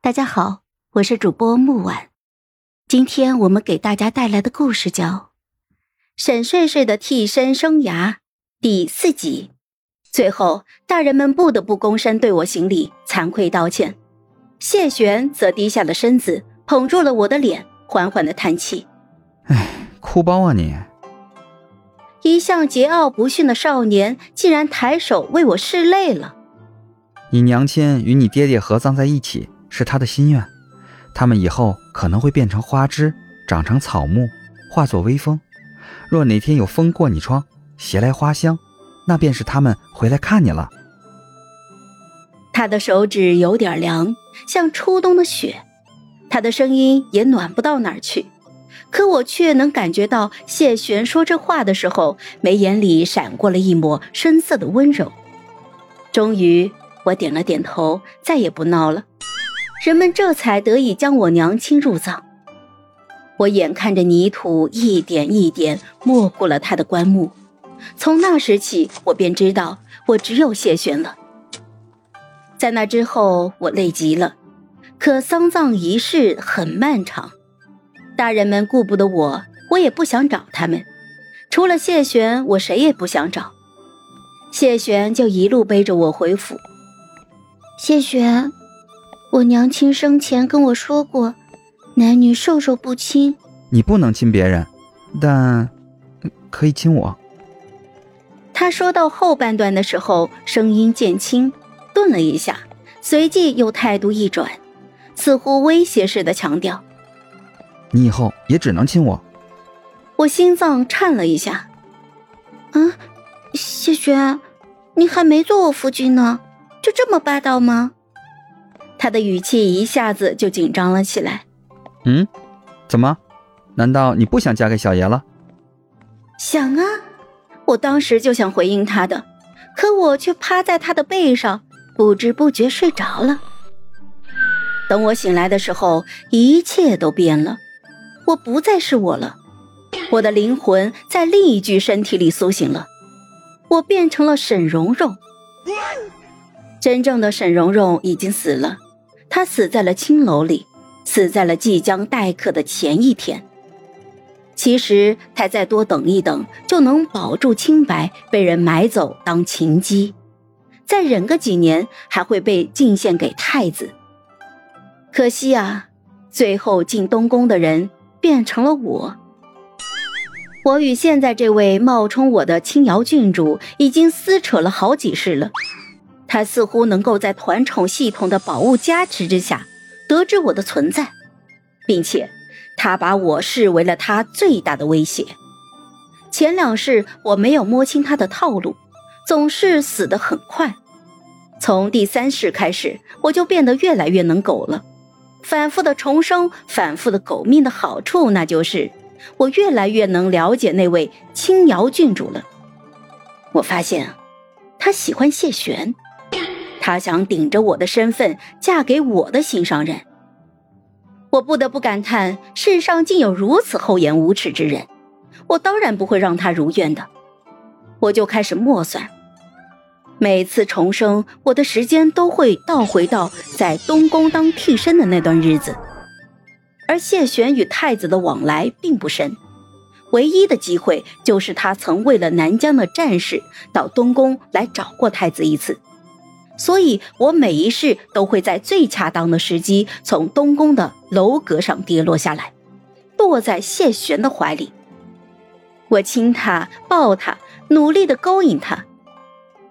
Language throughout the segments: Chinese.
大家好，我是主播木婉。今天我们给大家带来的故事叫《沈睡睡的替身生涯》第四集。最后，大人们不得不躬身对我行礼，惭愧道歉。谢玄则低下了身子，捧住了我的脸，缓缓的叹气：“哎，哭包啊你！”一向桀骜不驯的少年，竟然抬手为我拭泪了。你娘亲与你爹爹合葬在一起。是他的心愿，他们以后可能会变成花枝，长成草木，化作微风。若哪天有风过你窗，携来花香，那便是他们回来看你了。他的手指有点凉，像初冬的雪。他的声音也暖不到哪儿去，可我却能感觉到谢玄说这话的时候，眉眼里闪过了一抹深色的温柔。终于，我点了点头，再也不闹了。人们这才得以将我娘亲入葬。我眼看着泥土一点一点没过了他的棺木，从那时起，我便知道我只有谢玄了。在那之后，我累极了。可丧葬仪式很漫长，大人们顾不得我，我也不想找他们。除了谢玄，我谁也不想找。谢玄就一路背着我回府。谢玄。我娘亲生前跟我说过，男女授受不亲。你不能亲别人，但可以亲我。他说到后半段的时候，声音渐轻，顿了一下，随即又态度一转，似乎威胁似的强调：“你以后也只能亲我。”我心脏颤了一下。啊，谢轩，你还没做我夫君呢，就这么霸道吗？他的语气一下子就紧张了起来。嗯，怎么？难道你不想嫁给小爷了？想啊！我当时就想回应他的，可我却趴在他的背上，不知不觉睡着了。等我醒来的时候，一切都变了，我不再是我了，我的灵魂在另一具身体里苏醒了，我变成了沈蓉蓉。真正的沈蓉蓉已经死了。他死在了青楼里，死在了即将待客的前一天。其实他再多等一等，就能保住清白，被人买走当情姬，再忍个几年，还会被进献给太子。可惜啊，最后进东宫的人变成了我。我与现在这位冒充我的青瑶郡主已经撕扯了好几世了。他似乎能够在团宠系统的宝物加持之下得知我的存在，并且他把我视为了他最大的威胁。前两世我没有摸清他的套路，总是死得很快。从第三世开始，我就变得越来越能苟了。反复的重生，反复的苟命的好处，那就是我越来越能了解那位青瑶郡主了。我发现，他喜欢谢玄。他想顶着我的身份嫁给我的心上人，我不得不感叹世上竟有如此厚颜无耻之人。我当然不会让他如愿的。我就开始默算，每次重生，我的时间都会倒回到在东宫当替身的那段日子。而谢玄与太子的往来并不深，唯一的机会就是他曾为了南疆的战事到东宫来找过太子一次。所以，我每一世都会在最恰当的时机从东宫的楼阁上跌落下来，落在谢玄的怀里。我亲他，抱他，努力的勾引他。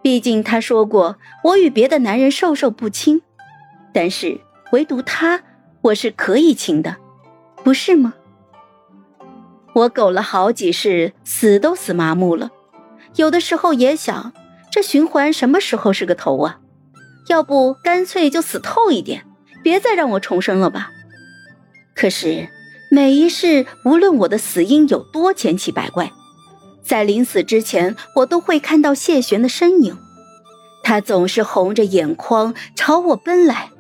毕竟他说过，我与别的男人授受不亲，但是唯独他，我是可以亲的，不是吗？我苟了好几世，死都死麻木了。有的时候也想，这循环什么时候是个头啊？要不干脆就死透一点，别再让我重生了吧。可是每一世，无论我的死因有多千奇百怪，在临死之前，我都会看到谢玄的身影。他总是红着眼眶朝我奔来，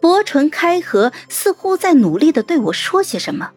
薄唇开合，似乎在努力的对我说些什么。